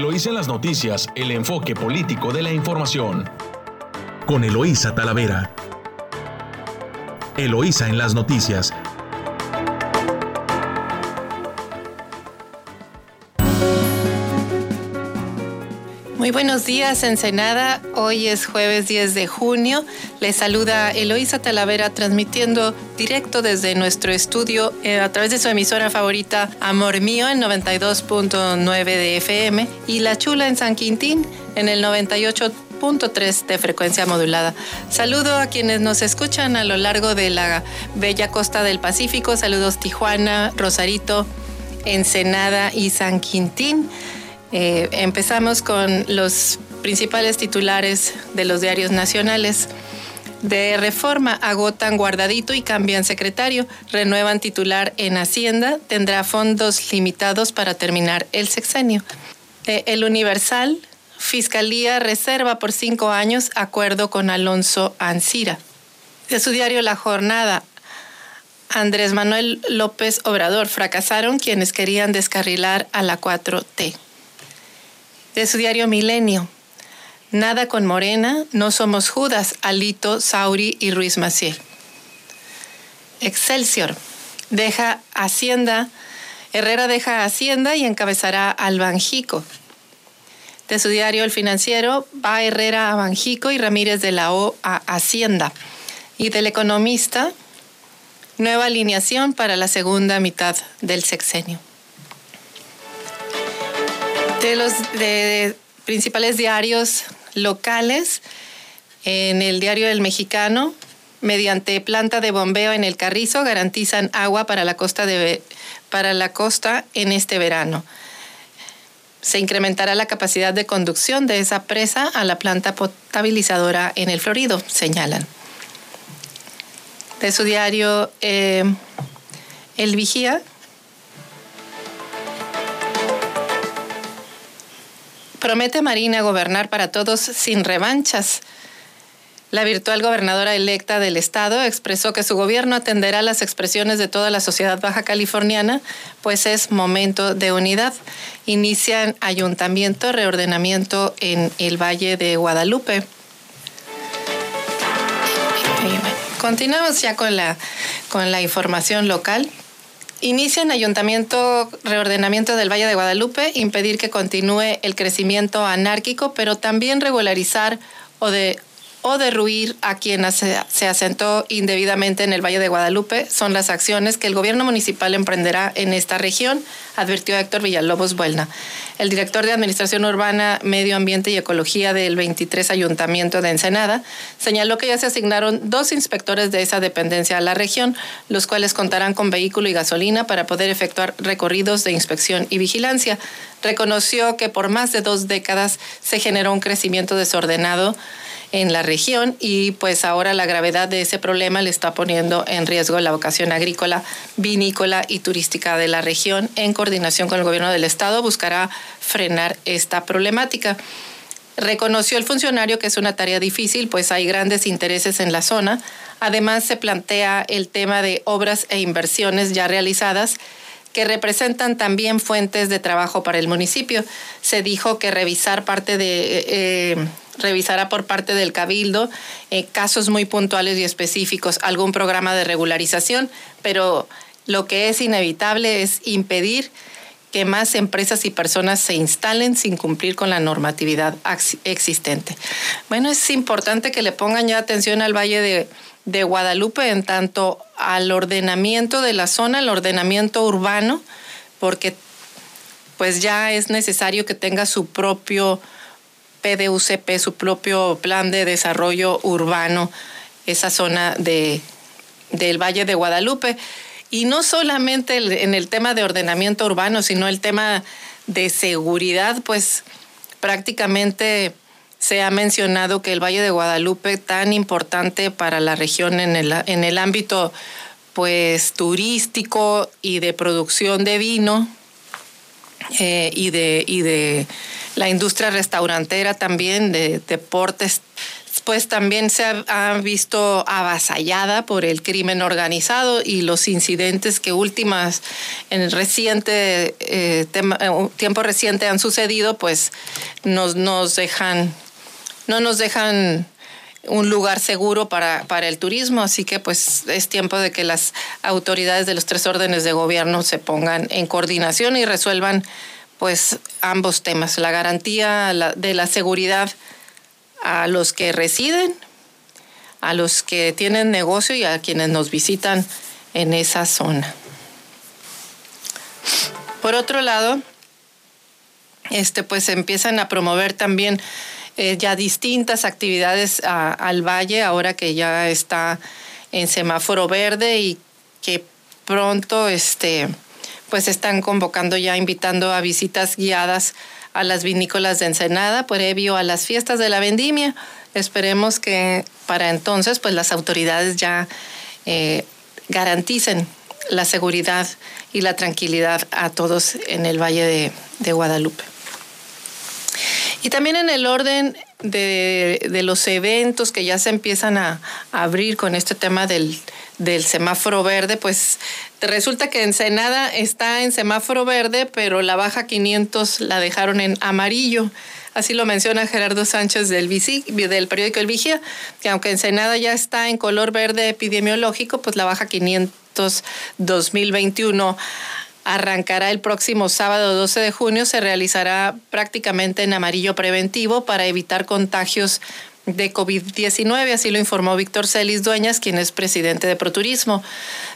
Eloísa en las noticias, el enfoque político de la información. Con Eloísa Talavera. Eloísa en las noticias. Muy buenos días, Ensenada. Hoy es jueves 10 de junio. Les saluda Eloísa Talavera transmitiendo directo desde nuestro estudio eh, a través de su emisora favorita Amor Mío en 92.9 de FM y La Chula en San Quintín en el 98.3 de frecuencia modulada. Saludo a quienes nos escuchan a lo largo de la bella costa del Pacífico. Saludos Tijuana, Rosarito, Ensenada y San Quintín. Eh, empezamos con los principales titulares de los diarios nacionales. De reforma agotan guardadito y cambian secretario. Renuevan titular en Hacienda. Tendrá fondos limitados para terminar el sexenio. Eh, el Universal. Fiscalía reserva por cinco años acuerdo con Alonso Ancira. De su diario La Jornada. Andrés Manuel López Obrador. Fracasaron quienes querían descarrilar a la 4T de su diario Milenio. Nada con Morena, no somos Judas, Alito, Sauri y Ruiz Macié. Excelsior. Deja Hacienda. Herrera deja Hacienda y encabezará al Banjico. De su diario El Financiero, va Herrera a Banjico y Ramírez de la O a Hacienda. Y del Economista, nueva alineación para la segunda mitad del sexenio de los principales diarios locales, en el diario del Mexicano, mediante planta de bombeo en el Carrizo, garantizan agua para la costa, de, para la costa en este verano. Se incrementará la capacidad de conducción de esa presa a la planta potabilizadora en el Florido, señalan. De su diario eh, El Vigía, Promete Marina gobernar para todos sin revanchas. La virtual gobernadora electa del estado expresó que su gobierno atenderá las expresiones de toda la sociedad baja californiana, pues es momento de unidad. Inician ayuntamiento, reordenamiento en el Valle de Guadalupe. Continuamos ya con la, con la información local. Inician ayuntamiento, reordenamiento del Valle de Guadalupe, impedir que continúe el crecimiento anárquico, pero también regularizar o de o derruir a quien se asentó indebidamente en el Valle de Guadalupe son las acciones que el gobierno municipal emprenderá en esta región, advirtió Héctor Villalobos Buelna. El director de Administración Urbana, Medio Ambiente y Ecología del 23 Ayuntamiento de Ensenada señaló que ya se asignaron dos inspectores de esa dependencia a la región, los cuales contarán con vehículo y gasolina para poder efectuar recorridos de inspección y vigilancia. Reconoció que por más de dos décadas se generó un crecimiento desordenado en la región y pues ahora la gravedad de ese problema le está poniendo en riesgo la vocación agrícola, vinícola y turística de la región. En coordinación con el gobierno del estado buscará frenar esta problemática. Reconoció el funcionario que es una tarea difícil, pues hay grandes intereses en la zona. Además, se plantea el tema de obras e inversiones ya realizadas que representan también fuentes de trabajo para el municipio. Se dijo que revisar parte de eh, revisará por parte del Cabildo eh, casos muy puntuales y específicos, algún programa de regularización, pero lo que es inevitable es impedir que más empresas y personas se instalen sin cumplir con la normatividad existente. Bueno, es importante que le pongan ya atención al Valle de, Guadalupe en tanto al ordenamiento de la zona, al ordenamiento urbano, porque pues ya es necesario que tenga su propio PDUCP, su propio plan de desarrollo urbano, esa zona de, del Valle de Guadalupe. Y no solamente en el tema de ordenamiento urbano, sino el tema de seguridad, pues prácticamente se ha mencionado que el Valle de Guadalupe, tan importante para la región en el, en el ámbito pues turístico y de producción de vino eh, y, de, y de la industria restaurantera también, de deportes, pues también se ha, visto avasallada por el crimen organizado y los incidentes que últimas, en el reciente eh, eh, tiempo reciente han sucedido, pues nos, nos dejan, no nos dejan un lugar seguro para, para el turismo, así que pues es tiempo de que las autoridades de los tres órdenes de gobierno se pongan en coordinación y resuelvan pues ambos temas, la garantía de la seguridad a los que residen, a los que tienen negocio y a quienes nos visitan en esa zona. Por otro lado, este pues empiezan a promover también eh, ya distintas actividades al valle ahora que ya está en semáforo verde y que pronto este pues están convocando ya invitando a visitas guiadas a las vinícolas de Ensenada previo a las fiestas de la vendimia. Esperemos que para entonces pues las autoridades ya eh, garanticen la seguridad y la tranquilidad a todos en el Valle de, Guadalupe. Y también en el orden de, de, los eventos que ya se empiezan a, abrir con este tema del, del semáforo verde, pues resulta que Ensenada está en semáforo verde, pero la baja 500 la dejaron en amarillo. Así lo menciona Gerardo Sánchez del, del periódico El Vigía, que aunque Ensenada ya está en color verde epidemiológico, pues la baja 500 2021 arrancará el próximo sábado 12 de junio, se realizará prácticamente en amarillo preventivo para evitar contagios de COVID-19, así lo informó Víctor Celis Dueñas, quien es presidente de Proturismo.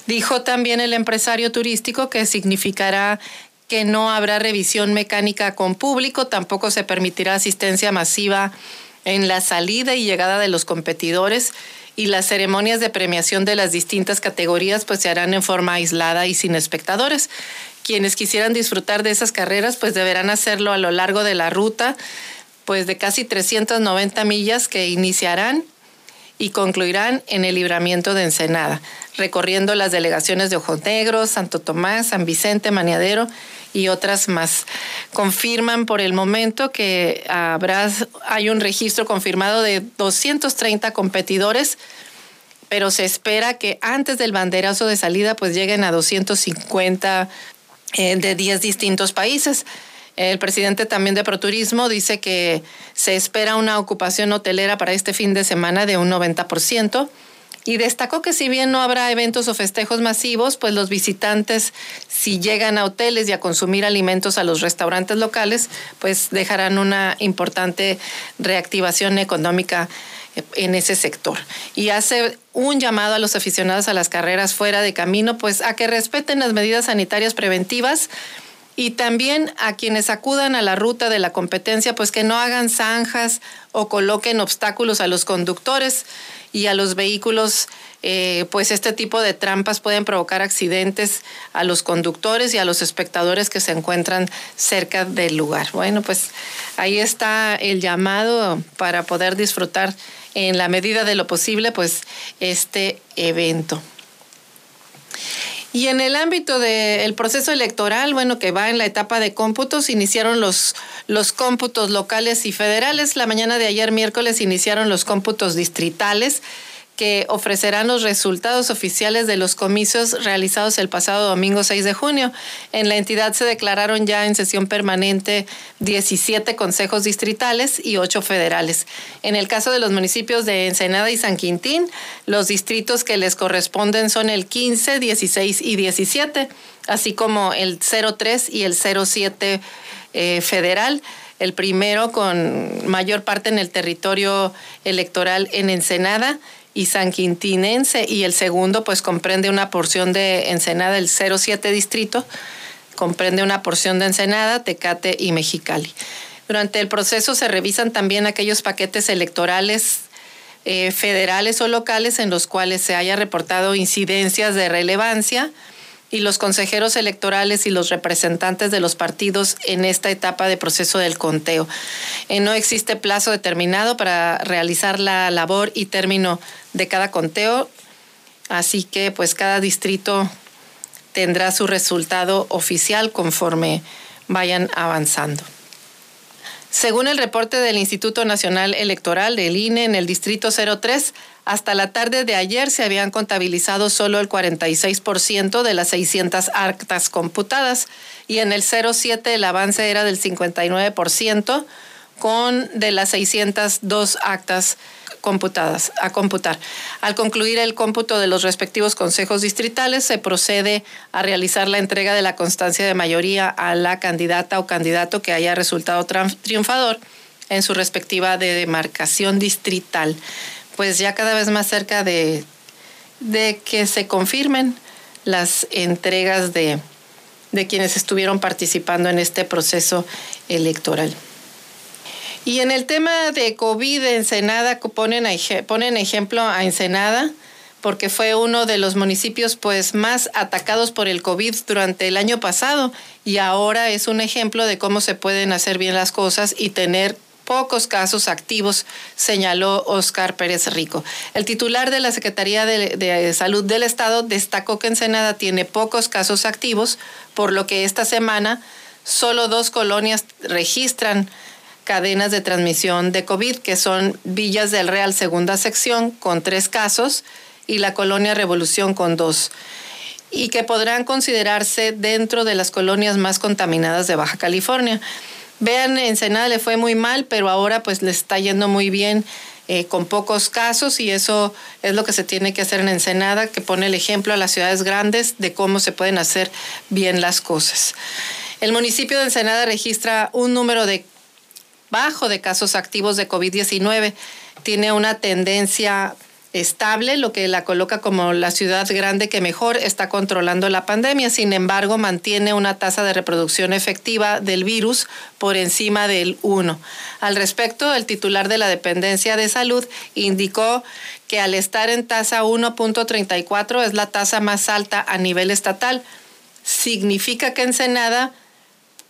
Dijo también el empresario turístico que significará que no habrá revisión mecánica con público, tampoco se permitirá asistencia masiva en la salida y llegada de los competidores y las ceremonias de premiación de las distintas categorías pues se harán en forma aislada y sin espectadores. Quienes quisieran disfrutar de esas carreras pues deberán hacerlo a lo largo de la ruta pues de casi 390 millas que iniciarán y concluirán en el libramiento de Ensenada, recorriendo las delegaciones de Ojos Negros, Santo Tomás, San Vicente, Maniadero y otras más. Confirman por el momento que habrá, hay un registro confirmado de 230 competidores, pero se espera que antes del banderazo de salida pues lleguen a 250 eh, de 10 distintos países. El presidente también de ProTurismo dice que se espera una ocupación hotelera para este fin de semana de un 90% y destacó que si bien no habrá eventos o festejos masivos, pues los visitantes si llegan a hoteles y a consumir alimentos a los restaurantes locales, pues dejarán una importante reactivación económica en ese sector. Y hace un llamado a los aficionados a las carreras fuera de camino, pues a que respeten las medidas sanitarias preventivas y también a quienes acudan a la ruta de la competencia, pues que no hagan zanjas o coloquen obstáculos a los conductores y a los vehículos, eh, pues este tipo de trampas pueden provocar accidentes a los conductores y a los espectadores que se encuentran cerca del lugar. Bueno, pues ahí está el llamado para poder disfrutar en la medida de lo posible, pues este evento. Y en el ámbito del proceso electoral, bueno, que va en la etapa de cómputos, iniciaron los, los cómputos locales y federales. La mañana de ayer, miércoles, iniciaron los cómputos distritales que ofrecerán los resultados oficiales de los comicios realizados el pasado domingo 6 de junio. En la entidad se declararon ya en sesión permanente 17 consejos distritales y 8 federales. En el caso de los municipios de Ensenada y San Quintín, los distritos que les corresponden son el 15, 16 y 17, así como el 03 y el 07 eh, federal el primero con mayor parte en el territorio electoral en Ensenada y San Quintinense y el segundo pues comprende una porción de Ensenada, el 07 distrito, comprende una porción de Ensenada, Tecate y Mexicali. Durante el proceso se revisan también aquellos paquetes electorales eh, federales o locales en los cuales se haya reportado incidencias de relevancia, y los consejeros electorales y los representantes de los partidos en esta etapa de proceso del conteo. Eh, no existe plazo determinado para realizar la labor y término de cada conteo, así que pues cada distrito tendrá su resultado oficial conforme vayan avanzando. Según el reporte del Instituto Nacional Electoral del INE en el Distrito 03, hasta la tarde de ayer se habían contabilizado solo el 46% de las 600 actas computadas y en el 07 el avance era del 59% con de las 602 actas computadas, a computar. Al concluir el cómputo de los respectivos consejos distritales, se procede a realizar la entrega de la constancia de mayoría a la candidata o candidato que haya resultado triunfador en su respectiva demarcación distrital. Pues ya cada vez más cerca de, de que se confirmen las entregas de, de quienes estuvieron participando en este proceso electoral. Y en el tema de COVID, Ensenada ponen, ponen ejemplo a Ensenada porque fue uno de los municipios pues más atacados por el COVID durante el año pasado y ahora es un ejemplo de cómo se pueden hacer bien las cosas y tener pocos casos activos, señaló Oscar Pérez Rico. El titular de la Secretaría de, Salud del Estado destacó que Ensenada tiene pocos casos activos, por lo que esta semana solo dos colonias registran cadenas de transmisión de COVID, que son Villas del Real segunda sección con tres casos y la colonia Revolución con dos, y que podrán considerarse dentro de las colonias más contaminadas de Baja California. Vean, Ensenada le fue muy mal, pero ahora pues le está yendo muy bien eh, con pocos casos y eso es lo que se tiene que hacer en Ensenada, que pone el ejemplo a las ciudades grandes de cómo se pueden hacer bien las cosas. El municipio de Ensenada registra un número de bajo de casos activos de COVID-19. Tiene una tendencia estable, lo que la coloca como la ciudad grande que mejor está controlando la pandemia. Sin embargo, mantiene una tasa de reproducción efectiva del virus por encima del 1. Al respecto, el titular de la dependencia de salud indicó que al estar en tasa 1.34 es la tasa más alta a nivel estatal. Significa que Ensenada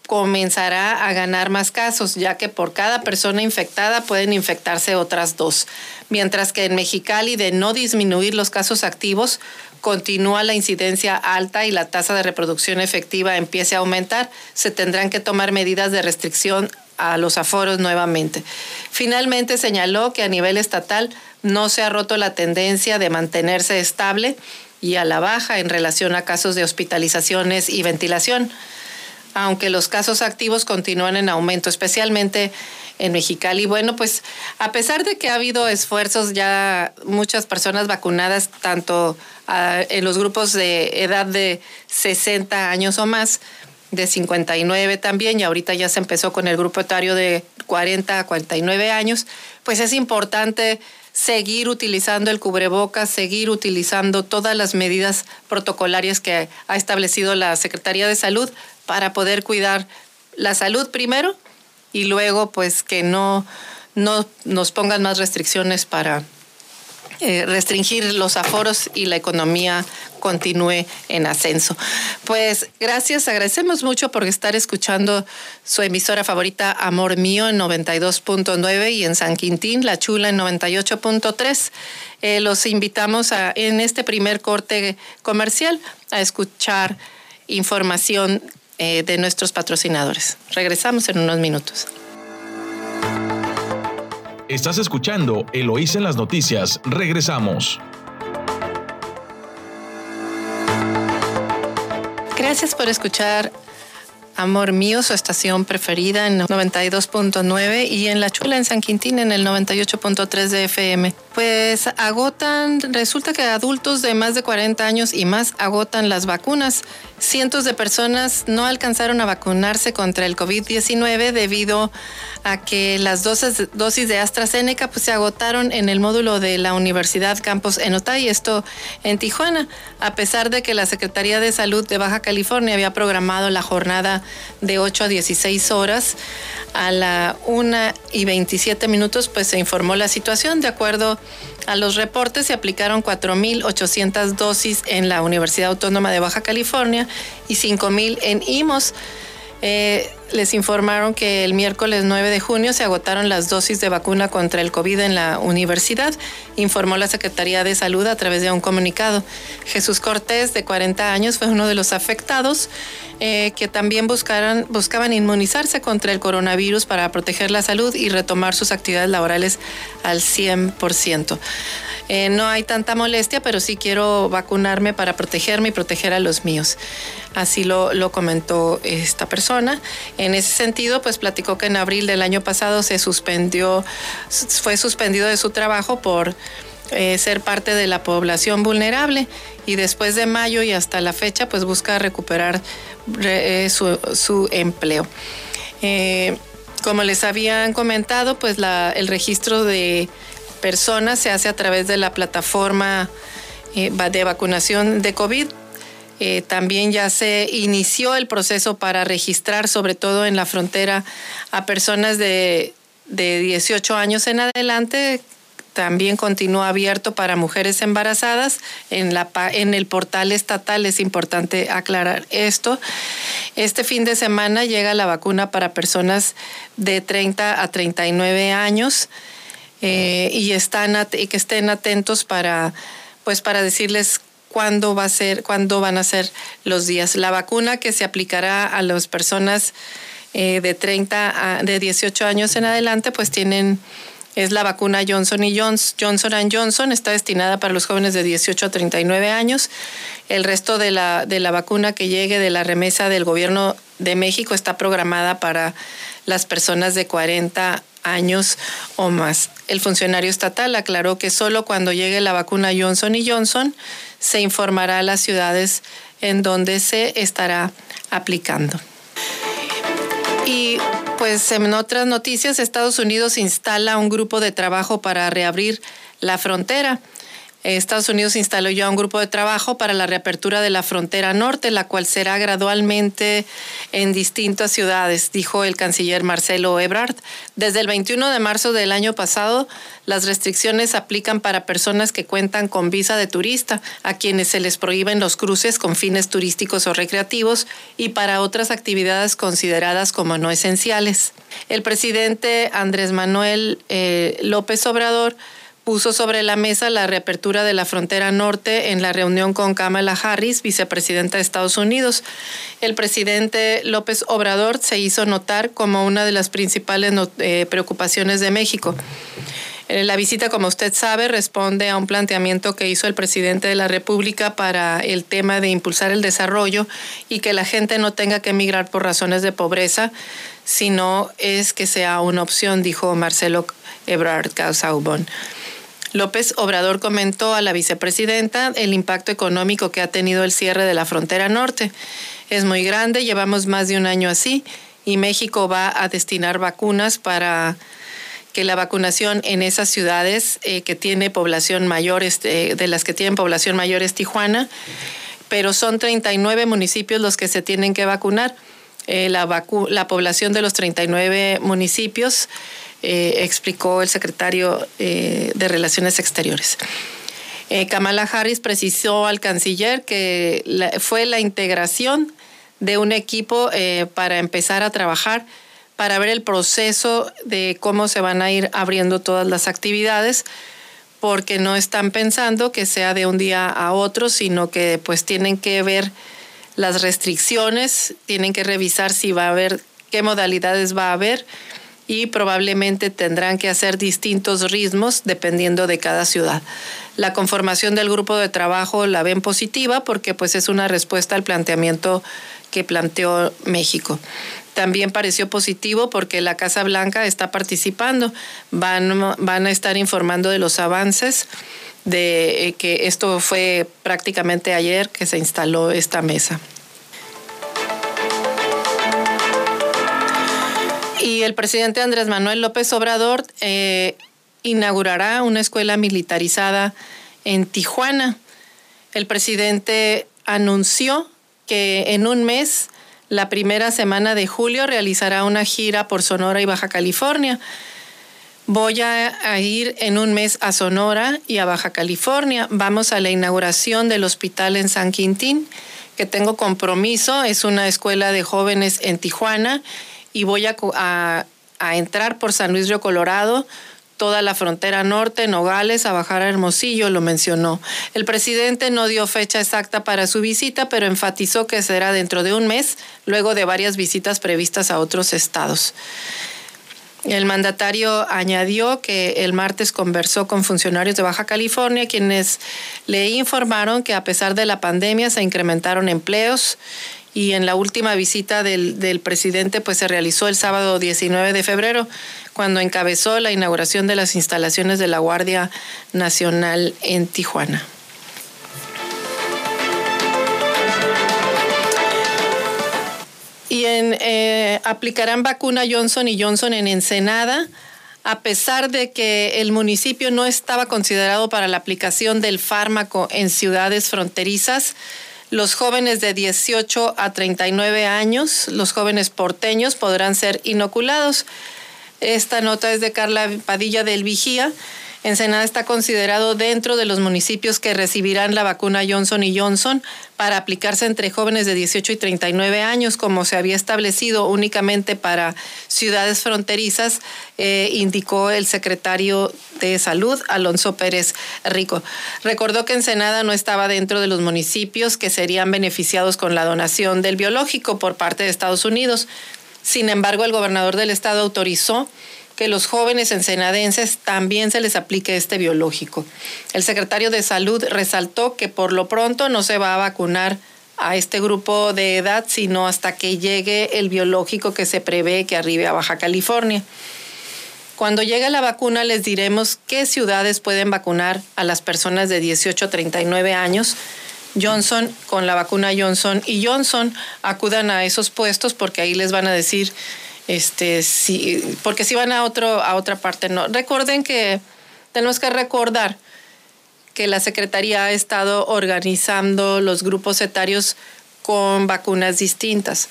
comenzará a ganar más casos, ya que por cada persona infectada pueden infectarse otras dos. Mientras que en Mexicali, de no disminuir los casos activos, continúa la incidencia alta y la tasa de reproducción efectiva empiece a aumentar, se tendrán que tomar medidas de restricción a los aforos nuevamente. Finalmente señaló que a nivel estatal no se ha roto la tendencia de mantenerse estable y a la baja en relación a casos de hospitalizaciones y ventilación aunque los casos activos continúan en aumento, especialmente en Mexicali. Bueno, pues a pesar de que ha habido esfuerzos ya muchas personas vacunadas, tanto ah, en los grupos de edad de 60 años o más, de 59 también, y ahorita ya se empezó con el grupo etario de 40 a 49 años, pues es importante seguir utilizando el cubrebocas, seguir utilizando todas las medidas protocolarias que ha establecido la Secretaría de Salud para poder cuidar la salud primero y luego pues que no, no nos pongan más restricciones para eh, restringir los aforos y la economía continúe en ascenso. Pues gracias, agradecemos mucho por estar escuchando su emisora favorita Amor Mío en 92.9 y en San Quintín, La Chula en 98.3. Eh, los invitamos a, en este primer corte comercial a escuchar información eh, de nuestros patrocinadores. Regresamos en unos minutos. Estás escuchando Eloís en las noticias. Regresamos. Gracias por escuchar Amor Mío, su estación preferida en 92.9 y en La Chula en San Quintín en el 98.3 de FM. Pues agotan, resulta que adultos de más de 40 años y más agotan las vacunas. Cientos de personas no alcanzaron a vacunarse contra el COVID-19 debido a que las dosis, de AstraZeneca pues, se agotaron en el módulo de la Universidad Campos Enotay, esto en Tijuana, a pesar de que la Secretaría de Salud de Baja California había programado la jornada de 8 a 16 horas. A la 1 y 27 minutos pues se informó la situación. De acuerdo a los reportes se aplicaron 4.800 dosis en la Universidad Autónoma de Baja California y 5.000 en IMOS. Eh, les informaron que el miércoles 9 de junio se agotaron las dosis de vacuna contra el COVID en la universidad, informó la Secretaría de Salud a través de un comunicado. Jesús Cortés, de 40 años, fue uno de los afectados eh, que también buscaran, buscaban inmunizarse contra el coronavirus para proteger la salud y retomar sus actividades laborales al 100%. Eh, no hay tanta molestia, pero sí quiero vacunarme para protegerme y proteger a los míos. Así lo, comentó esta persona. En ese sentido, pues platicó que en abril del año pasado se suspendió, fue suspendido de su trabajo por eh, ser parte de la población vulnerable y después de mayo y hasta la fecha, pues busca recuperar eh, su, empleo. como les habían comentado, pues el registro de personas se hace a través de la plataforma eh, de vacunación de COVID. Eh, también ya se inició el proceso para registrar, sobre todo en la frontera, a personas de, de 18 años en adelante. También continúa abierto para mujeres embarazadas en, la, en el portal estatal. Es importante aclarar esto. Este fin de semana llega la vacuna para personas de 30 a 39 años. Eh, y, están y que estén atentos para, pues para decirles cuándo va a ser, cuándo van a ser los días. La vacuna que se aplicará a las personas eh, de 30 a, de 18 años en adelante, pues tienen es la vacuna Johnson y Johnson. Johnson Johnson está destinada para los jóvenes de 18 a 39 años. El resto de la, de la vacuna que llegue de la remesa del gobierno de México está programada para las personas de 40 años o más. El funcionario estatal aclaró que solo cuando llegue la vacuna Johnson y Johnson se informará a las ciudades en donde se estará aplicando. Y pues en otras noticias, Estados Unidos instala un grupo de trabajo para reabrir la frontera. Estados Unidos instaló ya un grupo de trabajo para la reapertura de la frontera norte, la cual será gradualmente en distintas ciudades, dijo el canciller Marcelo Ebrard. Desde el 21 de marzo del año pasado, las restricciones aplican para personas que cuentan con visa de turista, a quienes se les prohíben los cruces con fines turísticos o recreativos y para otras actividades consideradas como no esenciales. El presidente Andrés Manuel eh, López Obrador puso sobre la mesa la reapertura de la frontera norte en la reunión con Kamala Harris, vicepresidenta de Estados Unidos. El presidente López Obrador se hizo notar como una de las principales eh, preocupaciones de México. Eh, la visita, como usted sabe, responde a un planteamiento que hizo el presidente de la República para el tema de impulsar el desarrollo y que la gente no tenga que emigrar por razones de pobreza, sino es que sea una opción, dijo Marcelo Ebrard Causaubon. López Obrador comentó a la vicepresidenta el impacto económico que ha tenido el cierre de la frontera norte. Es muy grande, llevamos más de un año así y México va a destinar vacunas para que la vacunación en esas ciudades eh, que tiene población mayor, este, de las que tienen población mayor es Tijuana, pero son 39 municipios los que se tienen que vacunar. Eh, la, la población de los 39 municipios eh, explicó el secretario eh, de Relaciones Exteriores. Eh, Kamala Harris precisó al canciller que fue la integración de un equipo para empezar a trabajar, para ver el proceso de cómo se van a ir abriendo todas las actividades, porque no están pensando que sea de un día a otro, sino que pues tienen que ver las restricciones, tienen que revisar si va a haber, qué modalidades va a haber y probablemente tendrán que hacer distintos ritmos dependiendo de cada ciudad. La conformación del grupo de trabajo la ven positiva porque pues es una respuesta al planteamiento que planteó México. También pareció positivo porque la Casa Blanca está participando, van, van a estar informando de los avances de eh, que esto fue prácticamente ayer que se instaló esta mesa. Y el presidente Andrés Manuel López Obrador eh, inaugurará una escuela militarizada en Tijuana. El presidente anunció que en un mes, la primera semana de julio, realizará una gira por Sonora y Baja California. Voy a, ir en un mes a Sonora y a Baja California. Vamos a la inauguración del hospital en San Quintín, que tengo compromiso. Es una escuela de jóvenes en Tijuana y voy a, a entrar por San Luis Río Colorado, toda la frontera norte, Nogales, a bajar a Hermosillo, lo mencionó. El presidente no dio fecha exacta para su visita, pero enfatizó que será dentro de un mes, luego de varias visitas previstas a otros estados. El mandatario añadió que el martes conversó con funcionarios de Baja California, quienes le informaron que a pesar de la pandemia se incrementaron empleos y en la última visita del, presidente pues se realizó el sábado 19 de febrero cuando encabezó la inauguración de las instalaciones de la Guardia Nacional en Tijuana. Y en, eh, aplicarán vacuna Johnson y Johnson en Ensenada a pesar de que el municipio no estaba considerado para la aplicación del fármaco en ciudades fronterizas, los jóvenes de 18 a 39 años, los jóvenes porteños, podrán ser inoculados. Esta nota es de Carla Padilla del Vigía. Ensenada está considerado dentro de los municipios que recibirán la vacuna Johnson y Johnson para aplicarse entre jóvenes de 18 y 39 años, como se había establecido únicamente para ciudades fronterizas, eh, indicó el secretario de Salud, Alonso Pérez Rico. Recordó que Ensenada no estaba dentro de los municipios que serían beneficiados con la donación del biológico por parte de Estados Unidos. Sin embargo, el gobernador del estado autorizó que los jóvenes ensenadenses también se les aplique este biológico. El secretario de Salud resaltó que por lo pronto no se va a vacunar a este grupo de edad, sino hasta que llegue el biológico que se prevé que arribe a Baja California. Cuando llegue la vacuna les diremos qué ciudades pueden vacunar a las personas de 18 a 39 años. Johnson con la vacuna Johnson y Johnson acudan a esos puestos porque ahí les van a decir este sí porque si van a otro a otra parte no recuerden que tenemos que recordar que la secretaría ha estado organizando los grupos etarios con vacunas distintas.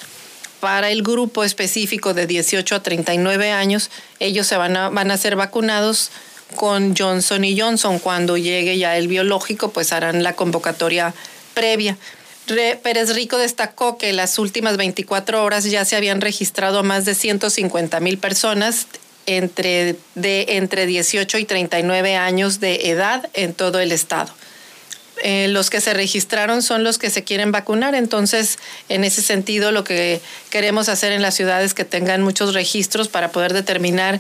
Para el grupo específico de 18 a 39 años ellos se van a van a ser vacunados con Johnson y Johnson. Cuando llegue ya el biológico pues harán la convocatoria previa Pérez Rico destacó que las últimas 24 horas ya se habían registrado más de 150 mil personas entre, de entre 18 y 39 años de edad en todo el estado. Eh, los que se registraron son los que se quieren vacunar, entonces en ese sentido lo que queremos hacer en las ciudades que tengan muchos registros para poder determinar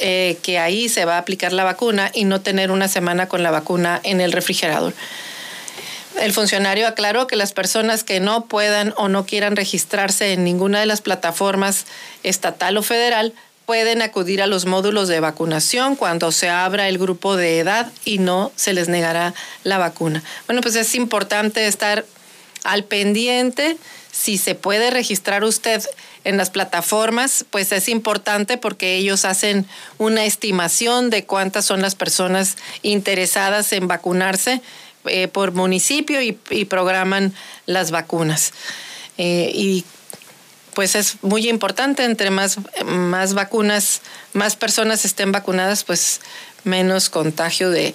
eh, que ahí se va a aplicar la vacuna y no tener una semana con la vacuna en el refrigerador. El funcionario aclaró que las personas que no puedan o no quieran registrarse en ninguna de las plataformas estatal o federal pueden acudir a los módulos de vacunación cuando se abra el grupo de edad y no se les negará la vacuna. Bueno, pues es importante estar al pendiente. Si se puede registrar usted en las plataformas, pues es importante porque ellos hacen una estimación de cuántas son las personas interesadas en vacunarse eh, por municipio y, programan las vacunas. Eh, y pues es muy importante, entre más, más vacunas, más personas estén vacunadas, pues menos contagio de,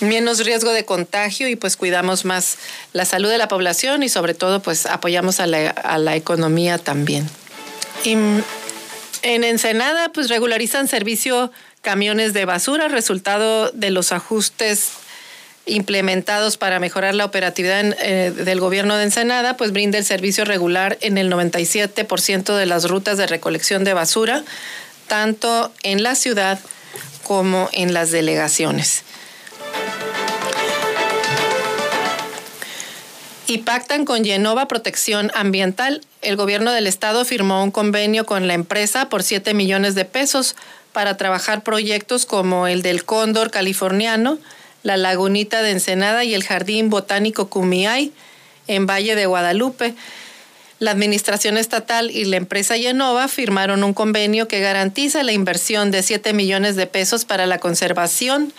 menos riesgo de contagio y pues cuidamos más la salud de la población y sobre todo pues apoyamos a la, a la economía también. Y en Ensenada pues regularizan servicio camiones de basura, resultado de los ajustes implementados para mejorar la operatividad eh, del gobierno de Ensenada, pues brinda el servicio regular en el 97% de las rutas de recolección de basura, tanto en la ciudad como en las delegaciones. y pactan con Genova Protección Ambiental. El gobierno del estado firmó un convenio con la empresa por 7 millones de pesos para trabajar proyectos como el del cóndor californiano, la Lagunita de Ensenada y el Jardín Botánico Cumiay en Valle de Guadalupe. La Administración Estatal y la empresa Yenova firmaron un convenio que garantiza la inversión de 7 millones de pesos para la conservación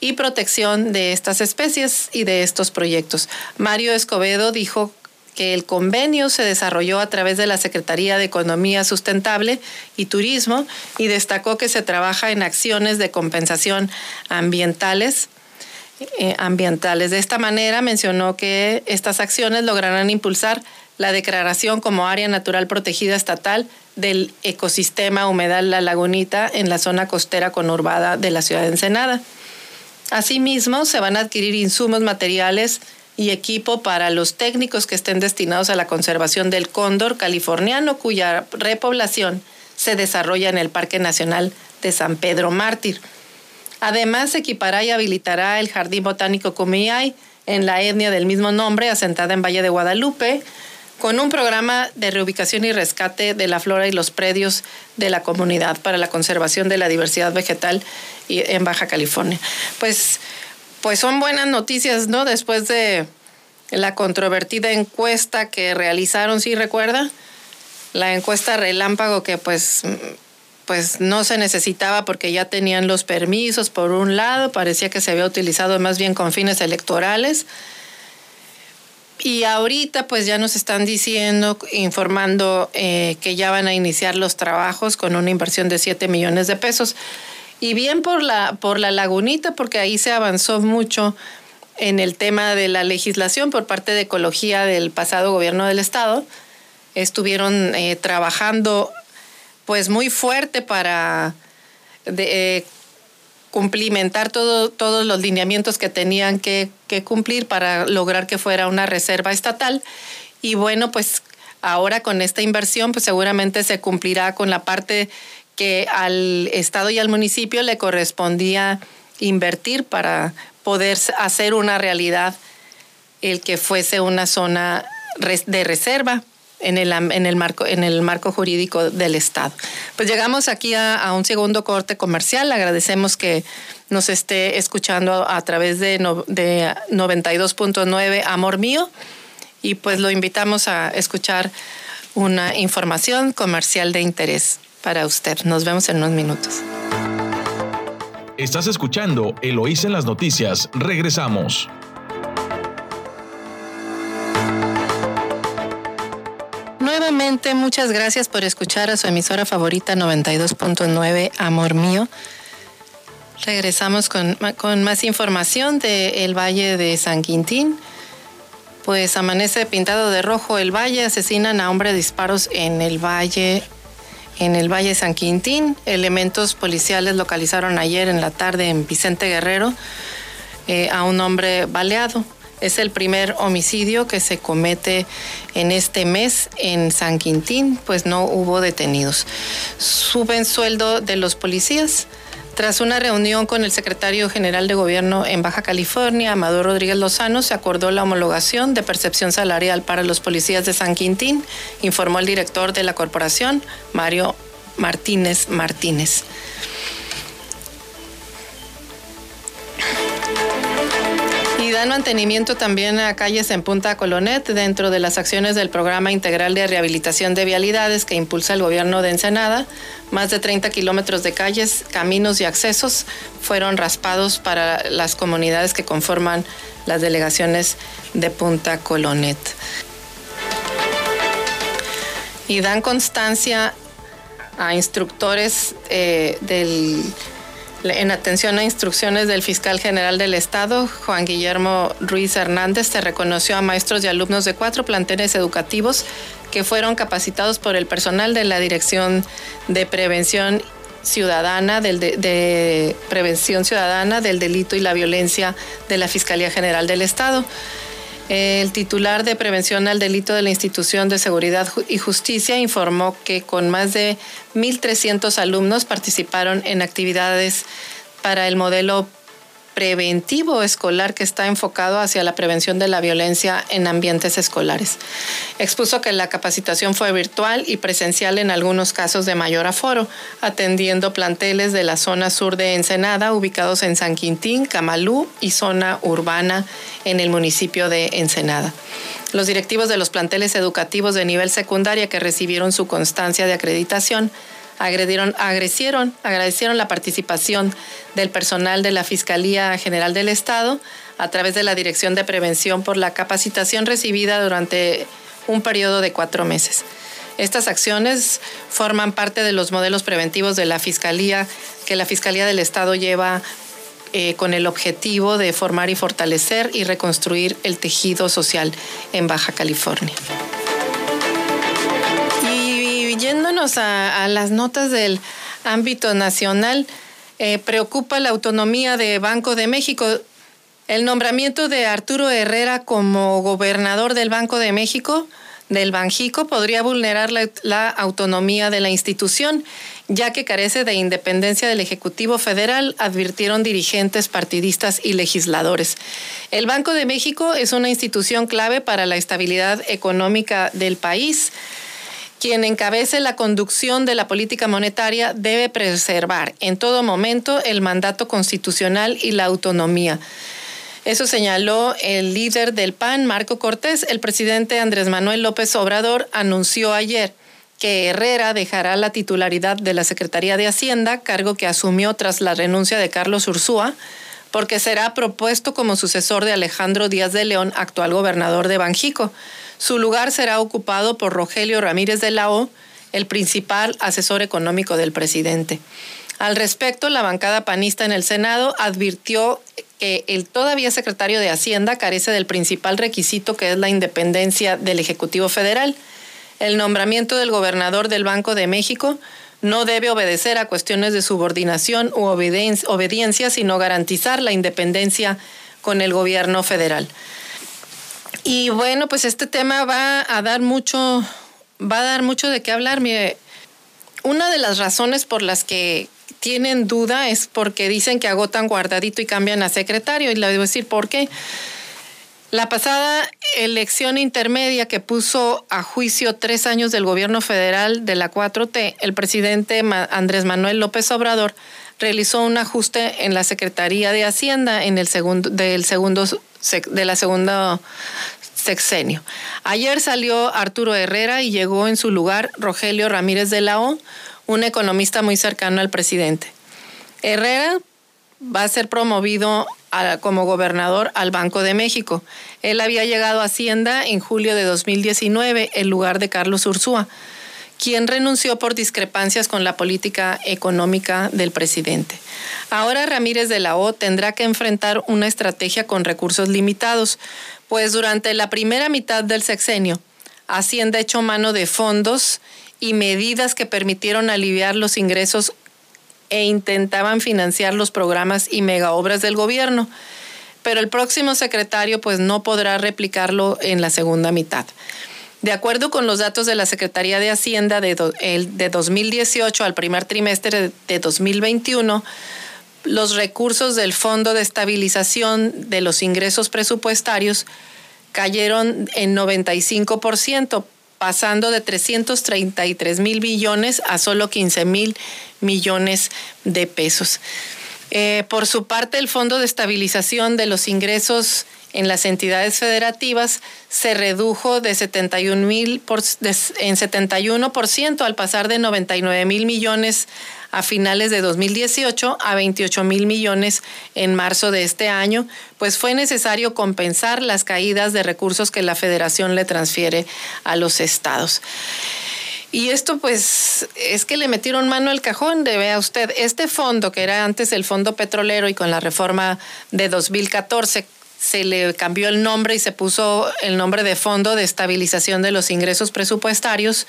y protección de estas especies y de estos proyectos. Mario Escobedo dijo que el convenio se desarrolló a través de la Secretaría de Economía Sustentable y Turismo y destacó que se trabaja en acciones de compensación ambientales eh, ambientales. De esta manera mencionó que estas acciones lograrán impulsar la declaración como área natural protegida estatal del ecosistema humedal La Lagunita en la zona costera conurbada de la ciudad de Ensenada. Asimismo, se van a adquirir insumos materiales y equipo para los técnicos que estén destinados a la conservación del cóndor californiano, cuya repoblación se desarrolla en el Parque Nacional de San Pedro Mártir. Además, se equipará y habilitará el Jardín Botánico Comiay en la etnia del mismo nombre, asentada en Valle de Guadalupe, con un programa de reubicación y rescate de la flora y los predios de la comunidad para la conservación de la diversidad vegetal en Baja California. Pues, pues son buenas noticias, ¿no? Después de la controvertida encuesta que realizaron, ¿sí recuerda? La encuesta relámpago que pues pues no se necesitaba porque ya tenían los permisos por un lado, parecía que se había utilizado más bien con fines electorales. Y ahorita pues ya nos están diciendo, informando eh, que ya van a iniciar los trabajos con una inversión de 7 millones de pesos. Y bien por la, por la lagunita, porque ahí se avanzó mucho en el tema de la legislación por parte de Ecología del pasado gobierno del Estado. Estuvieron eh, trabajando pues muy fuerte para eh, cumplimentar todo, todos los lineamientos que tenían que, cumplir para lograr que fuera una reserva estatal. Y bueno, pues ahora con esta inversión, pues seguramente se cumplirá con la parte que al Estado y al municipio le correspondía invertir para poder hacer una realidad el que fuese una zona de reserva en el, en el, marco, en el marco jurídico del Estado. Pues llegamos aquí a, un segundo corte comercial. Agradecemos que nos esté escuchando a través de, de 92.9 Amor Mío y pues lo invitamos a escuchar una información comercial de interés para usted. Nos vemos en unos minutos. Estás escuchando Eloís en las noticias. Regresamos. Nuevamente, muchas gracias por escuchar a su emisora favorita 92.9, Amor Mío. Regresamos con, más información del Valle de San Quintín. Pues amanece pintado de rojo el valle, asesinan a hombre de disparos en el valle, en el Valle San Quintín. Elementos policiales localizaron ayer en la tarde en Vicente Guerrero eh, a un hombre baleado. Es el primer homicidio que se comete en este mes en San Quintín, pues no hubo detenidos. Suben sueldo de los policías. Tras una reunión con el secretario general de Gobierno en Baja California, Amador Rodríguez Lozano, se acordó la homologación de percepción salarial para los policías de San Quintín, informó el director de la corporación, Mario Martínez Martínez. Mantenimiento también a calles en Punta Colonet dentro de las acciones del Programa Integral de Rehabilitación de Vialidades que impulsa el gobierno de Ensenada. Más de 30 kilómetros de calles, caminos y accesos fueron raspados para las comunidades que conforman las delegaciones de Punta Colonet. Y dan constancia a instructores eh, del en atención a instrucciones del fiscal general del Estado, Juan Guillermo Ruiz Hernández, se reconoció a maestros y alumnos de cuatro planteles educativos que fueron capacitados por el personal de la Dirección de Prevención Ciudadana del de Prevención Ciudadana del Delito y la Violencia de la Fiscalía General del Estado. El titular de prevención al delito de la institución de seguridad y justicia informó que con más de 1.300 alumnos participaron en actividades para el modelo preventivo escolar que está enfocado hacia la prevención de la violencia en ambientes escolares. Expuso que la capacitación fue virtual y presencial en algunos casos de mayor aforo, atendiendo planteles de la zona sur de Ensenada, ubicados en San Quintín, Camalú y zona urbana en el municipio de Ensenada. Los directivos de los planteles educativos de nivel secundaria que recibieron su constancia de acreditación agredieron, agradecieron la participación del personal de la Fiscalía General del Estado a través de la Dirección de Prevención por la capacitación recibida durante un periodo de cuatro meses. Estas acciones forman parte de los modelos preventivos de la Fiscalía que la Fiscalía del Estado lleva eh, con el objetivo de formar y fortalecer y reconstruir el tejido social en Baja California. Vámonos a, las notas del ámbito nacional. Eh, preocupa la autonomía de Banco de México. El nombramiento de Arturo Herrera como gobernador del Banco de México del Banjico podría vulnerar la, autonomía de la institución, ya que carece de independencia del Ejecutivo Federal, advirtieron dirigentes partidistas y legisladores. El Banco de México es una institución clave para la estabilidad económica del país. Quien encabece la conducción de la política monetaria debe preservar en todo momento el mandato constitucional y la autonomía. Eso señaló el líder del PAN, Marco Cortés. El presidente Andrés Manuel López Obrador anunció ayer que Herrera dejará la titularidad de la Secretaría de Hacienda, cargo que asumió tras la renuncia de Carlos Ursúa, porque será propuesto como sucesor de Alejandro Díaz de León, actual gobernador de Banjico. Su lugar será ocupado por Rogelio Ramírez de la O, el principal asesor económico del presidente. Al respecto, la bancada panista en el Senado advirtió que el todavía secretario de Hacienda carece del principal requisito que es la independencia del Ejecutivo Federal. El nombramiento del gobernador del Banco de México no debe obedecer a cuestiones de subordinación u obediencia, sino garantizar la independencia con el gobierno federal. Y bueno, pues este tema va a dar mucho, va a dar mucho de qué hablar. Mire, una de las razones por las que tienen duda es porque dicen que agotan guardadito y cambian a secretario. Y le voy a decir por qué. La pasada elección intermedia que puso a juicio tres años del gobierno federal de la 4T, el presidente Andrés Manuel López Obrador realizó un ajuste en la Secretaría de Hacienda en el segundo, del segundo, de la segunda sexenio. Ayer salió Arturo Herrera y llegó en su lugar Rogelio Ramírez de la O, un economista muy cercano al presidente. Herrera va a ser promovido como gobernador al Banco de México. Él había llegado a Hacienda en julio de 2019 en lugar de Carlos Ursúa, quien renunció por discrepancias con la política económica del presidente. Ahora Ramírez de la O tendrá que enfrentar una estrategia con recursos limitados, pues durante la primera mitad del sexenio, Hacienda echó mano de fondos y medidas que permitieron aliviar los ingresos e intentaban financiar los programas y megaobras del gobierno. Pero el próximo secretario pues no podrá replicarlo en la segunda mitad. De acuerdo con los datos de la Secretaría de Hacienda de, de 2018 al primer trimestre de 2021, los recursos del Fondo de Estabilización de los Ingresos Presupuestarios cayeron en 95%, pasando de 333 mil millones a solo 15 mil millones de pesos. Eh, por su parte, el Fondo de Estabilización de los Ingresos en las entidades federativas se redujo de 71 mil en 71% al pasar de 99 mil millones a finales de 2018 a 28 mil millones en marzo de este año, pues fue necesario compensar las caídas de recursos que la federación le transfiere a los estados. Y esto pues es que le metieron mano al cajón, de vea usted, este fondo que era antes el fondo petrolero y con la reforma de 2014 se le cambió el nombre y se puso el nombre de Fondo de Estabilización de los Ingresos Presupuestarios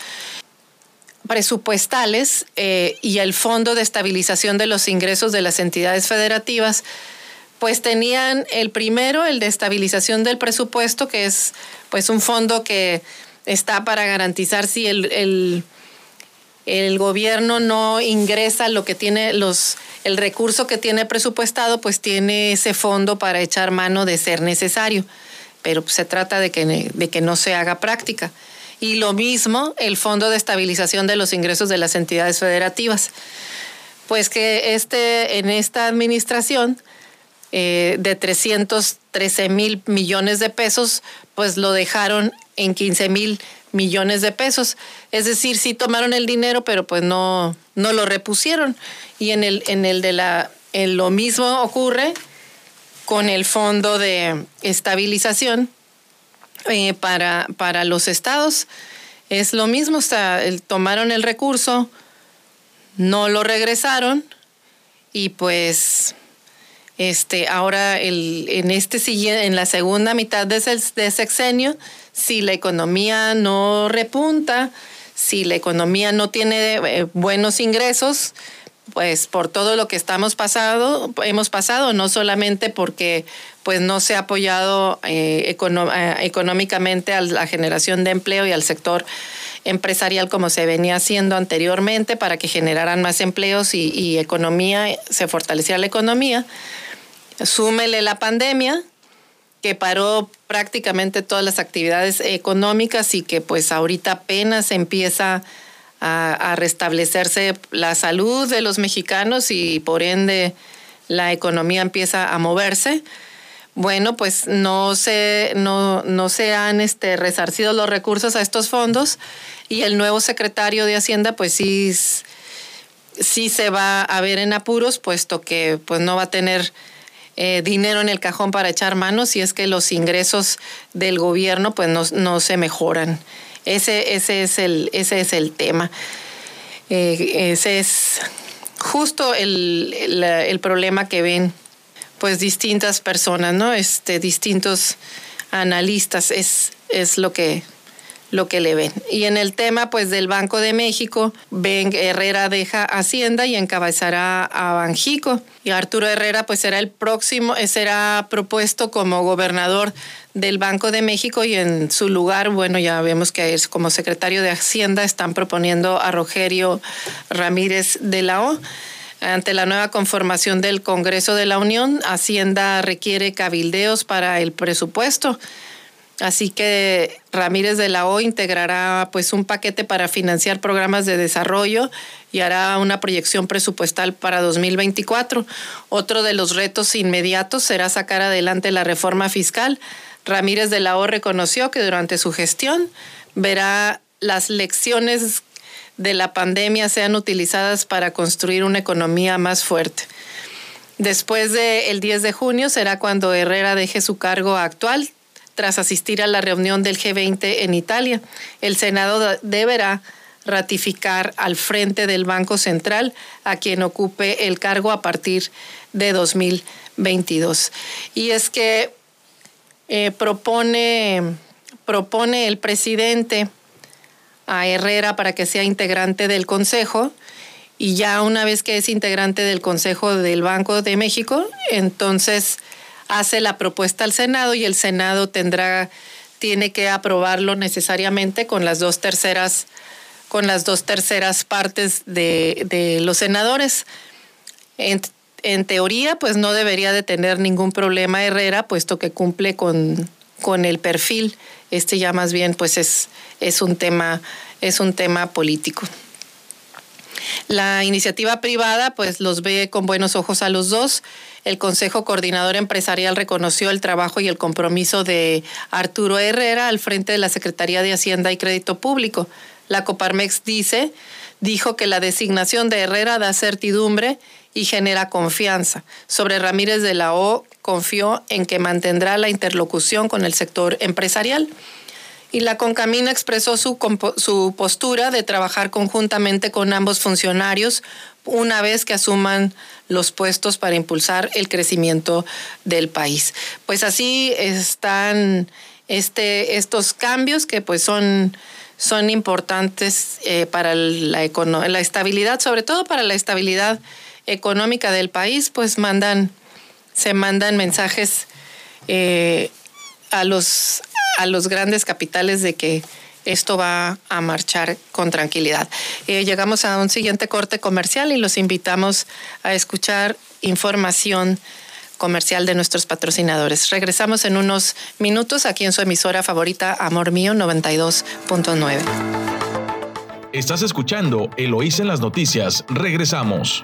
presupuestales eh, y el Fondo de Estabilización de los Ingresos de las entidades federativas, pues tenían el primero, el de estabilización del presupuesto, que es pues un fondo que está para garantizar si el, el, el gobierno no ingresa lo que tiene los el recurso que tiene presupuestado, pues tiene ese fondo para echar mano de ser necesario. Pero se trata de que, de que no se haga práctica. Y lo mismo el Fondo de Estabilización de los Ingresos de las Entidades Federativas. Pues que este, en esta administración eh, de 313 mil millones de pesos, pues lo dejaron en 15 mil millones de pesos. Es decir, sí tomaron el dinero, pero pues no, no lo repusieron. Y en el, en el de la, en lo mismo ocurre con el Fondo de Estabilización eh, para, para los estados. Es lo mismo, o tomaron el recurso, no lo regresaron y pues este, ahora el, en, este, en la segunda mitad de, de sexenio, si la economía no repunta, si la economía no tiene eh, buenos ingresos, pues por todo lo que estamos pasado, hemos pasado, no solamente porque pues no se ha apoyado eh, eh, económicamente a la generación de empleo y al sector empresarial como se venía haciendo anteriormente para que generaran más empleos y, y economía, se fortaleciera la economía. Súmele la pandemia, que paró prácticamente todas las actividades económicas y que pues ahorita apenas empieza a, restablecerse la salud de los mexicanos y por ende la economía empieza a moverse. Bueno, pues no se, no, no se han este, resarcido los recursos a estos fondos y el nuevo secretario de Hacienda pues sí, sí se va a ver en apuros puesto que pues no va a tener eh, dinero en el cajón para echar manos si es que los ingresos del gobierno pues no, no se mejoran. Ese, ese, es, el, ese es el tema. Eh, ese es justo el, el, problema que ven pues distintas personas, ¿no? Este, distintos analistas es, es lo que lo que le ven. Y en el tema pues del Banco de México, Ben Herrera deja Hacienda y encabezará a Banjico. Y Arturo Herrera pues será el próximo, eh, será propuesto como gobernador del Banco de México y en su lugar, bueno, ya vemos que es como secretario de Hacienda están proponiendo a Rogerio Ramírez de la O. Ante la nueva conformación del Congreso de la Unión, Hacienda requiere cabildeos para el presupuesto. Así que Ramírez de la O integrará pues un paquete para financiar programas de desarrollo y hará una proyección presupuestal para 2024. Otro de los retos inmediatos será sacar adelante la reforma fiscal. Ramírez de la O reconoció que durante su gestión verá las lecciones de la pandemia sean utilizadas para construir una economía más fuerte. Después del 10 de junio será cuando Herrera deje su cargo actual tras asistir a la reunión del G20 en Italia. El Senado deberá ratificar al frente del Banco Central a quien ocupe el cargo a partir de 2022. Y es que eh, propone, propone el presidente a Herrera para que sea integrante del Consejo y ya una vez que es integrante del Consejo del Banco de México, entonces hace la propuesta al Senado y el Senado tendrá, tiene que aprobarlo necesariamente con las dos terceras, con las dos terceras partes de, los senadores. En, teoría, pues no debería de tener ningún problema Herrera, puesto que cumple con, con el perfil. Este ya más bien, pues es, es un tema, es un tema político. La iniciativa privada pues los ve con buenos ojos a los dos. El Consejo Coordinador Empresarial reconoció el trabajo y el compromiso de Arturo Herrera al frente de la Secretaría de Hacienda y Crédito Público. La Coparmex dice, dijo que la designación de Herrera da certidumbre y genera confianza. Sobre Ramírez de la O, confió en que mantendrá la interlocución con el sector empresarial y la Concamina expresó su, su postura de trabajar conjuntamente con ambos funcionarios una vez que asuman los puestos para impulsar el crecimiento del país. Pues así están este, estos cambios que pues son, son importantes eh, para la, la estabilidad, sobre todo para la estabilidad económica del país, pues mandan, se mandan mensajes eh, a los a los grandes capitales de que esto va a marchar con tranquilidad. Eh, llegamos a un siguiente corte comercial y los invitamos a escuchar información comercial de nuestros patrocinadores. Regresamos en unos minutos aquí en su emisora favorita, Amor Mío 92.9. Estás escuchando Eloís en las noticias. Regresamos.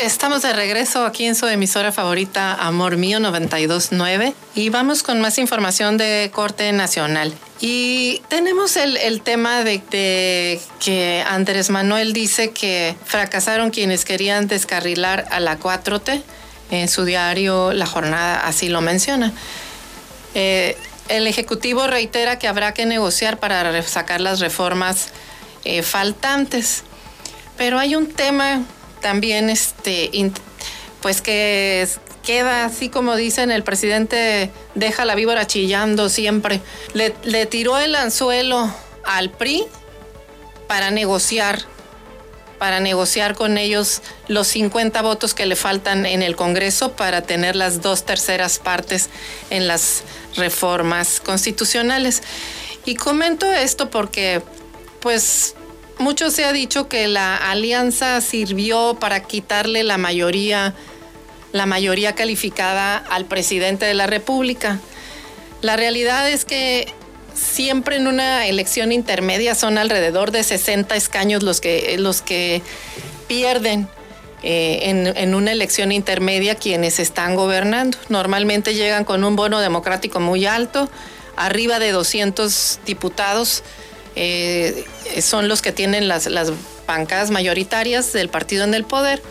Estamos de regreso aquí en su emisora favorita Amor Mío 929 y vamos con más información de corte nacional. Y tenemos el, tema de, que Andrés Manuel dice que fracasaron quienes querían descarrilar a la 4T. En su diario La Jornada así lo menciona. Eh, el Ejecutivo reitera que habrá que negociar para sacar las reformas eh, faltantes. Pero hay un tema también este, pues que, queda así como dicen, el presidente deja la víbora chillando siempre. Le, le tiró el anzuelo al PRI para negociar, para negociar con ellos los 50 votos que le faltan en el Congreso para tener las dos terceras partes en las reformas constitucionales. Y comento esto porque, pues, mucho se ha dicho que la alianza sirvió para quitarle la mayoría, la mayoría calificada al presidente de la República. La realidad es que siempre en una elección intermedia son alrededor de 60 escaños los que, los que pierden eh, en, en, una elección intermedia quienes están gobernando. Normalmente llegan con un bono democrático muy alto, arriba de 200 diputados eh, son los que tienen las, las bancadas mayoritarias del partido en el poder.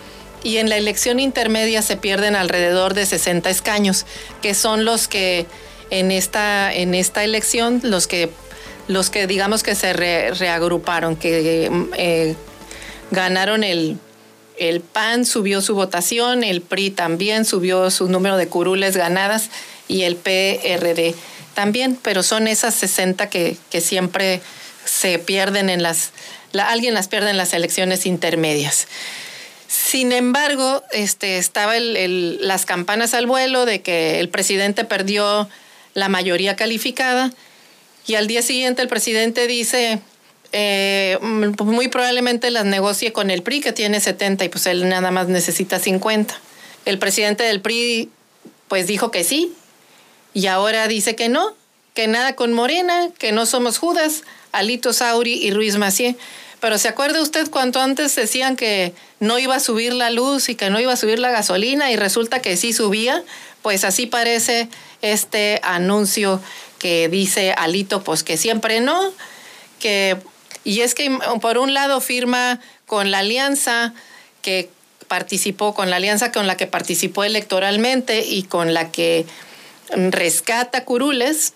Y en la elección intermedia se pierden alrededor de 60 escaños, que son los que en esta, en esta elección, los que, los que digamos que se reagruparon, que eh, ganaron el, el PAN, subió su votación, el PRI también subió su número de curules ganadas y el PRD también, pero son esas 60 que, que siempre se pierden en las, alguien las pierde en las elecciones intermedias. Sin embargo, este, estaba las campanas al vuelo de que el presidente perdió la mayoría calificada y al día siguiente el presidente dice, eh, muy probablemente las negocie con el PRI que tiene 70 y pues él nada más necesita 50. El presidente del PRI pues dijo que sí y ahora dice que no, que nada con Morena, que no somos Judas, Alito Sauri y Ruiz Macié. Pero ¿se acuerda usted cuánto antes decían que no iba a subir la luz y que no iba a subir la gasolina y resulta que sí subía? Pues así parece este anuncio que dice Alito, pues que siempre no, que y es que por un lado firma con la alianza que participó, con la alianza con la que participó electoralmente y con la que rescata Curules,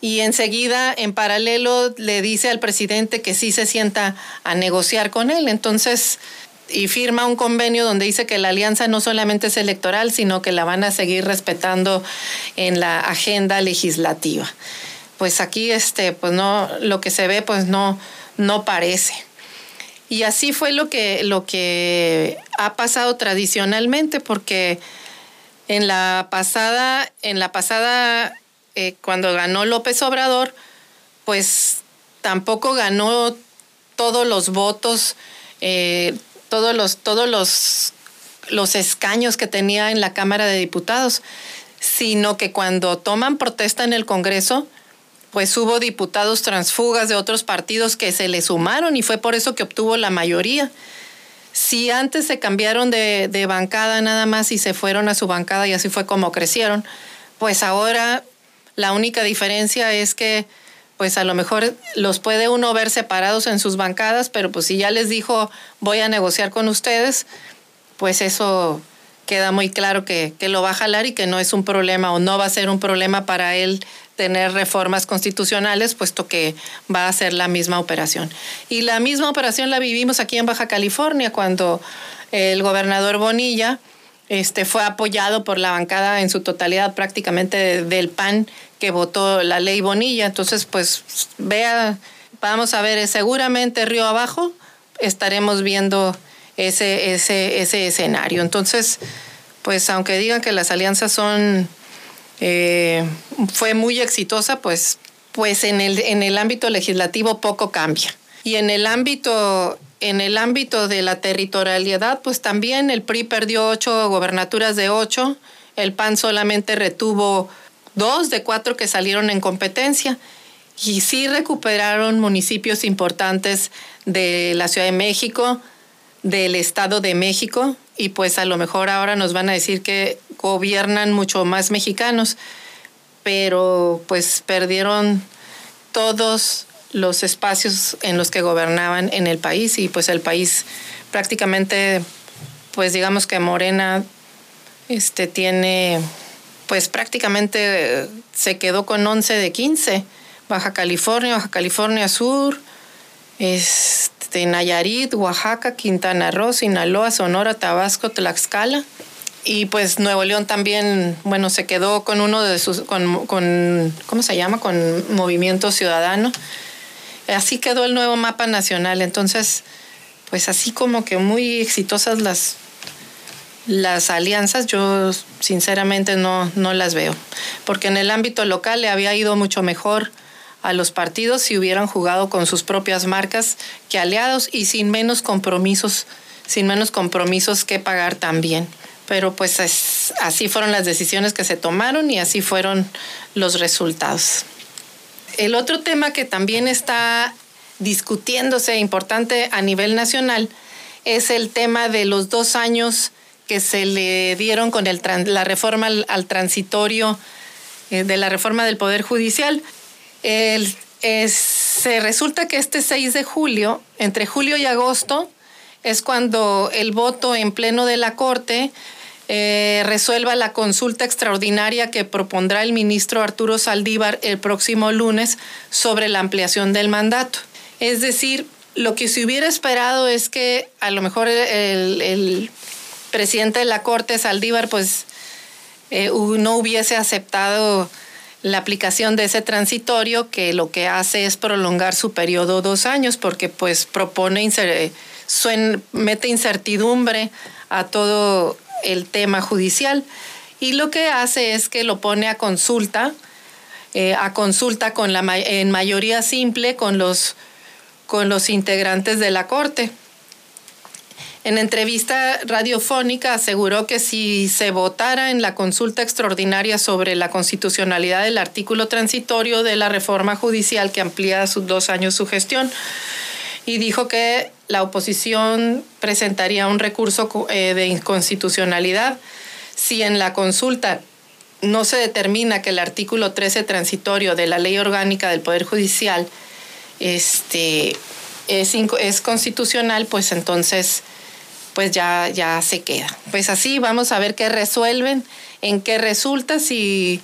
y enseguida, en paralelo, le dice al presidente que sí se sienta a negociar con él. Entonces, y firma un convenio donde dice que la alianza no solamente es electoral, sino que la van a seguir respetando en la agenda legislativa. Pues aquí, este, pues no, lo que se ve, pues no, no parece. Y así fue lo que, lo que ha pasado tradicionalmente, porque en la pasada, en la pasada eh, cuando ganó López Obrador, pues tampoco ganó todos los votos, eh, todos los, todos los, los escaños que tenía en la Cámara de Diputados, sino que cuando toman protesta en el Congreso, pues hubo diputados transfugas de otros partidos que se le sumaron y fue por eso que obtuvo la mayoría. Si antes se cambiaron de, de bancada nada más y se fueron a su bancada y así fue como crecieron, pues ahora la única diferencia es que pues a lo mejor los puede uno ver separados en sus bancadas, pero pues si ya les dijo voy a negociar con ustedes, pues eso queda muy claro que, que, lo va a jalar y que no es un problema o no va a ser un problema para él tener reformas constitucionales, puesto que va a ser la misma operación. Y la misma operación la vivimos aquí en Baja California, cuando el gobernador Bonilla este, fue apoyado por la bancada en su totalidad prácticamente del PAN que votó la ley Bonilla. Entonces, pues vea, vamos a ver, seguramente río abajo estaremos viendo ese, ese, ese escenario. Entonces, pues aunque digan que las alianzas son, eh, fue muy exitosa, pues, pues en, el, en el ámbito legislativo poco cambia. Y en el ámbito en el ámbito de la territorialidad, pues también el PRI perdió ocho gobernaturas de ocho, el PAN solamente retuvo dos de cuatro que salieron en competencia. Y sí recuperaron municipios importantes de la Ciudad de México, del Estado de México, y pues a lo mejor ahora nos van a decir que gobiernan mucho más mexicanos, pero pues perdieron todos los espacios en los que gobernaban en el país y pues el país prácticamente, pues digamos que Morena este, tiene pues prácticamente se quedó con 11 de 15. Baja California, Baja California Sur, este, Nayarit, Oaxaca, Quintana Roo, Sinaloa, Sonora, Tabasco, Tlaxcala y pues Nuevo León también, bueno, se quedó con uno de sus, con, con, ¿cómo se llama? Con Movimiento Ciudadano. Así quedó el nuevo mapa nacional. Entonces, pues así como que muy exitosas las, las alianzas, yo sinceramente no, no las veo. Porque en el ámbito local le había ido mucho mejor a los partidos si hubieran jugado con sus propias marcas que aliados y sin menos compromisos, sin menos compromisos que pagar también. Pero pues así fueron las decisiones que se tomaron y así fueron los resultados. El otro tema que también está discutiéndose importante a nivel nacional es el tema de los dos años que se le dieron con el, la reforma al, transitorio eh, de la reforma del Poder Judicial. se resulta que este 6 de julio, entre julio y agosto, es cuando el voto en pleno de la Corte eh, resuelva la consulta extraordinaria que propondrá el ministro Arturo Saldívar el próximo lunes sobre la ampliación del mandato. Es decir, lo que se hubiera esperado es que a lo mejor el, presidente de la Corte, Saldívar, pues eh, no hubiese aceptado la aplicación de ese transitorio que lo que hace es prolongar su periodo dos años porque pues propone, mete incertidumbre a todo el tema judicial y lo que hace es que lo pone a consulta, eh, a consulta con la, en mayoría simple con los, con los integrantes de la Corte. En entrevista radiofónica aseguró que si se votara en la consulta extraordinaria sobre la constitucionalidad del artículo transitorio de la reforma judicial que amplía sus dos años su gestión, y dijo que la oposición presentaría un recurso eh, de inconstitucionalidad si en la consulta no se determina que el artículo 13 transitorio de la ley orgánica del Poder Judicial este, es, es constitucional, pues entonces pues ya, ya se queda. Pues así vamos a ver qué resuelven, en qué resulta, si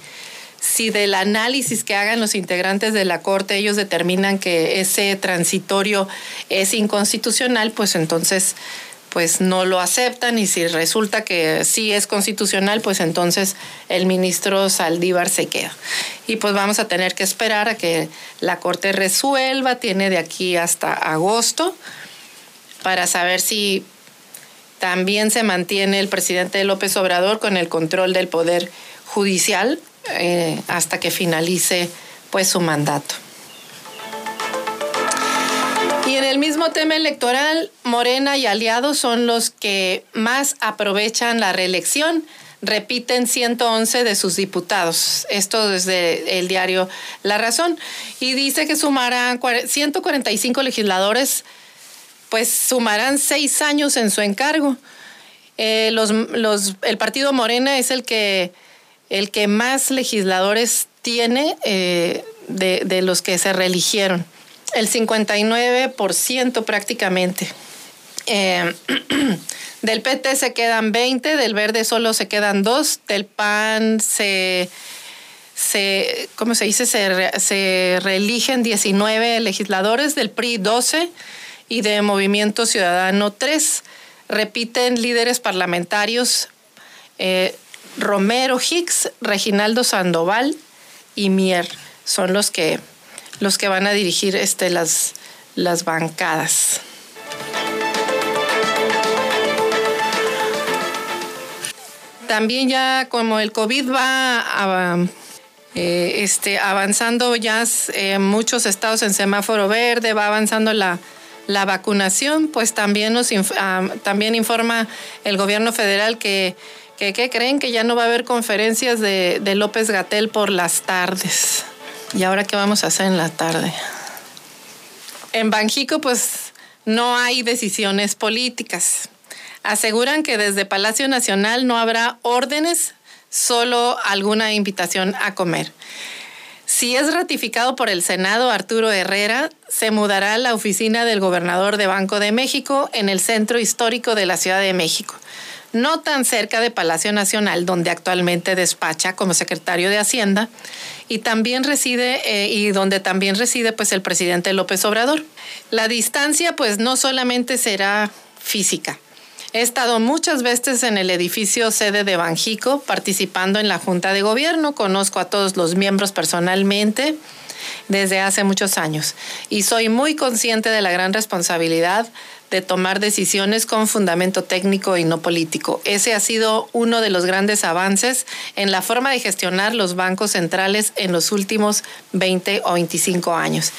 si del análisis que hagan los integrantes de la Corte ellos determinan que ese transitorio es inconstitucional, pues entonces pues no lo aceptan y si resulta que sí es constitucional, pues entonces el ministro Saldívar se queda. Y pues vamos a tener que esperar a que la Corte resuelva, tiene de aquí hasta agosto, para saber si también se mantiene el presidente López Obrador con el control del poder judicial eh, hasta que finalice pues su mandato. Y en el mismo tema electoral, Morena y aliados son los que más aprovechan la reelección. Repiten 111 de sus diputados. Esto desde el diario La Razón. Y dice que sumarán 145 legisladores, pues sumarán seis años en su encargo. Eh, el partido Morena es el que el que más legisladores tiene eh, de, los que se reeligieron, el 59% prácticamente. Eh, del PT se quedan 20, del Verde solo se quedan 2, del PAN se, se ¿cómo se dice? Se, se reeligen 19 legisladores, del PRI 12 y de Movimiento Ciudadano 3. Repiten líderes parlamentarios. Eh, Romero Hicks, Reginaldo Sandoval y Mier son los que, los que van a dirigir este, las, las bancadas. También ya como el COVID va eh, este, avanzando ya en muchos estados en semáforo verde, va avanzando la, la vacunación, pues también nos ah, también informa el gobierno federal que ¿Qué creen que ya no va a haber conferencias de, de López Gatel por las tardes. ¿Y ahora qué vamos a hacer en la tarde? En Banjico, pues no hay decisiones políticas. Aseguran que desde Palacio Nacional no habrá órdenes, solo alguna invitación a comer. Si es ratificado por el Senado Arturo Herrera, se mudará a la oficina del gobernador de Banco de México en el centro histórico de la Ciudad de México no tan cerca de Palacio Nacional, donde actualmente despacha como secretario de Hacienda, y también reside, eh, y donde también reside pues el presidente López Obrador. La distancia pues no solamente será física, He estado muchas veces en el edificio sede de Banjico participando en la Junta de Gobierno, conozco a todos los miembros personalmente desde hace muchos años y soy muy consciente de la gran responsabilidad de tomar decisiones con fundamento técnico y no político. Ese ha sido uno de los grandes avances en la forma de gestionar los bancos centrales en los últimos 20 o 25 años.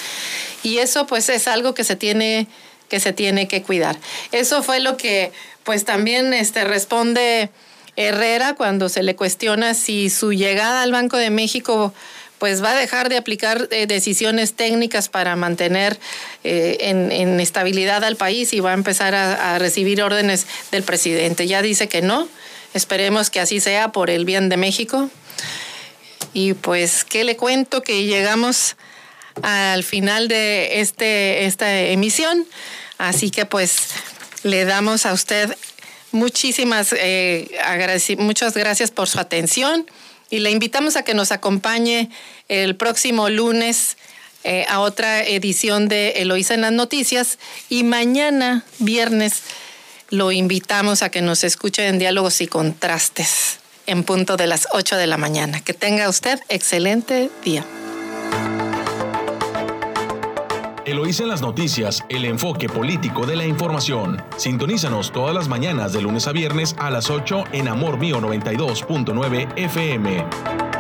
Y eso pues es algo que se tiene que se tiene que cuidar. Eso fue lo que pues también este, responde Herrera cuando se le cuestiona si su llegada al Banco de México pues va a dejar de aplicar eh, decisiones técnicas para mantener eh, en, estabilidad al país y va a empezar a, recibir órdenes del presidente. Ya dice que no, esperemos que así sea por el bien de México. Y pues, ¿qué le cuento? Que llegamos al final de este, esta emisión, así que pues le damos a usted muchísimas, eh, muchas gracias por su atención y le invitamos a que nos acompañe el próximo lunes eh, a otra edición de Eloísa en las Noticias y mañana, viernes, lo invitamos a que nos escuche en Diálogos y Contrastes en punto de las 8 de la mañana. Que tenga usted excelente día. Eloísa en las noticias, el enfoque político de la información. Sintonízanos todas las mañanas de lunes a viernes a las 8 en Amor Mío 92.9 FM.